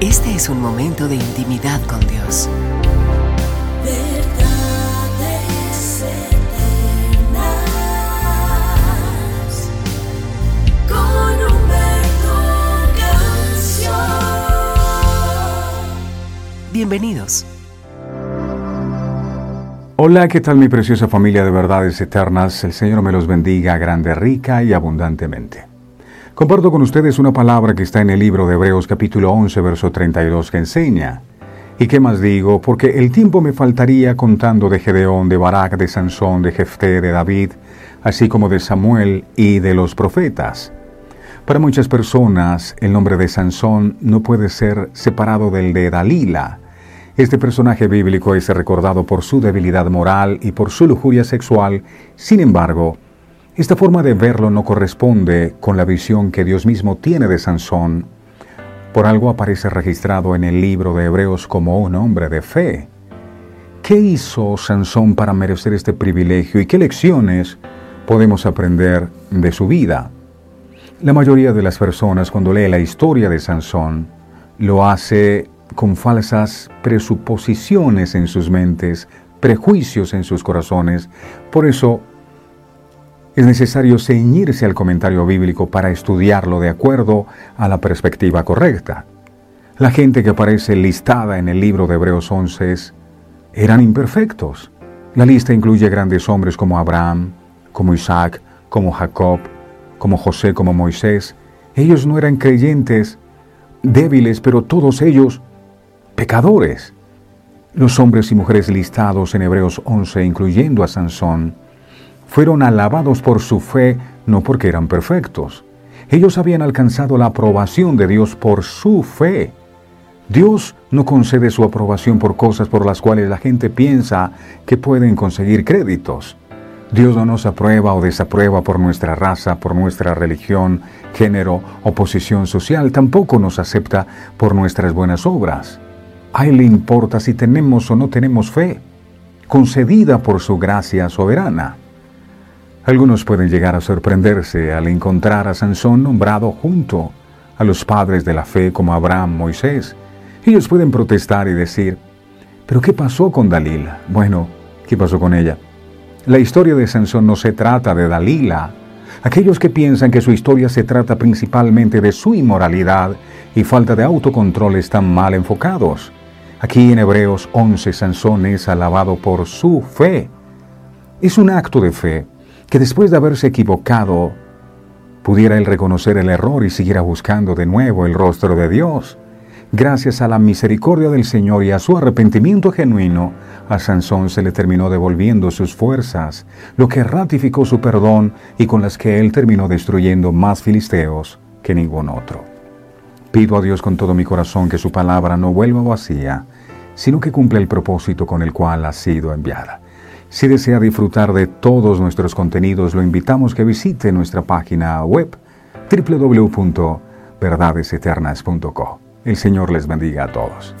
Este es un momento de intimidad con Dios. Verdades eternas con Humberto Canción. Bienvenidos. Hola, ¿qué tal mi preciosa familia de verdades eternas? El Señor me los bendiga grande, rica y abundantemente. Comparto con ustedes una palabra que está en el libro de Hebreos capítulo 11, verso 32 que enseña. ¿Y qué más digo? Porque el tiempo me faltaría contando de Gedeón, de Barak, de Sansón, de Jefté, de David, así como de Samuel y de los profetas. Para muchas personas, el nombre de Sansón no puede ser separado del de Dalila. Este personaje bíblico es recordado por su debilidad moral y por su lujuria sexual. Sin embargo, esta forma de verlo no corresponde con la visión que Dios mismo tiene de Sansón. Por algo aparece registrado en el libro de Hebreos como un hombre de fe. ¿Qué hizo Sansón para merecer este privilegio y qué lecciones podemos aprender de su vida? La mayoría de las personas cuando lee la historia de Sansón lo hace con falsas presuposiciones en sus mentes, prejuicios en sus corazones. Por eso es necesario ceñirse al comentario bíblico para estudiarlo de acuerdo a la perspectiva correcta. La gente que aparece listada en el libro de Hebreos 11 eran imperfectos. La lista incluye grandes hombres como Abraham, como Isaac, como Jacob, como José, como Moisés. Ellos no eran creyentes débiles, pero todos ellos pecadores. Los hombres y mujeres listados en Hebreos 11, incluyendo a Sansón, fueron alabados por su fe, no porque eran perfectos. Ellos habían alcanzado la aprobación de Dios por su fe. Dios no concede su aprobación por cosas por las cuales la gente piensa que pueden conseguir créditos. Dios no nos aprueba o desaprueba por nuestra raza, por nuestra religión, género o posición social. Tampoco nos acepta por nuestras buenas obras. A Él le importa si tenemos o no tenemos fe, concedida por su gracia soberana. Algunos pueden llegar a sorprenderse al encontrar a Sansón nombrado junto a los padres de la fe como Abraham, Moisés. Ellos pueden protestar y decir, ¿pero qué pasó con Dalila? Bueno, ¿qué pasó con ella? La historia de Sansón no se trata de Dalila. Aquellos que piensan que su historia se trata principalmente de su inmoralidad y falta de autocontrol están mal enfocados. Aquí en Hebreos 11, Sansón es alabado por su fe. Es un acto de fe que después de haberse equivocado, pudiera él reconocer el error y siguiera buscando de nuevo el rostro de Dios. Gracias a la misericordia del Señor y a su arrepentimiento genuino, a Sansón se le terminó devolviendo sus fuerzas, lo que ratificó su perdón y con las que él terminó destruyendo más filisteos que ningún otro. Pido a Dios con todo mi corazón que su palabra no vuelva vacía, sino que cumpla el propósito con el cual ha sido enviada. Si desea disfrutar de todos nuestros contenidos, lo invitamos que visite nuestra página web www.verdadeseternas.co. El Señor les bendiga a todos.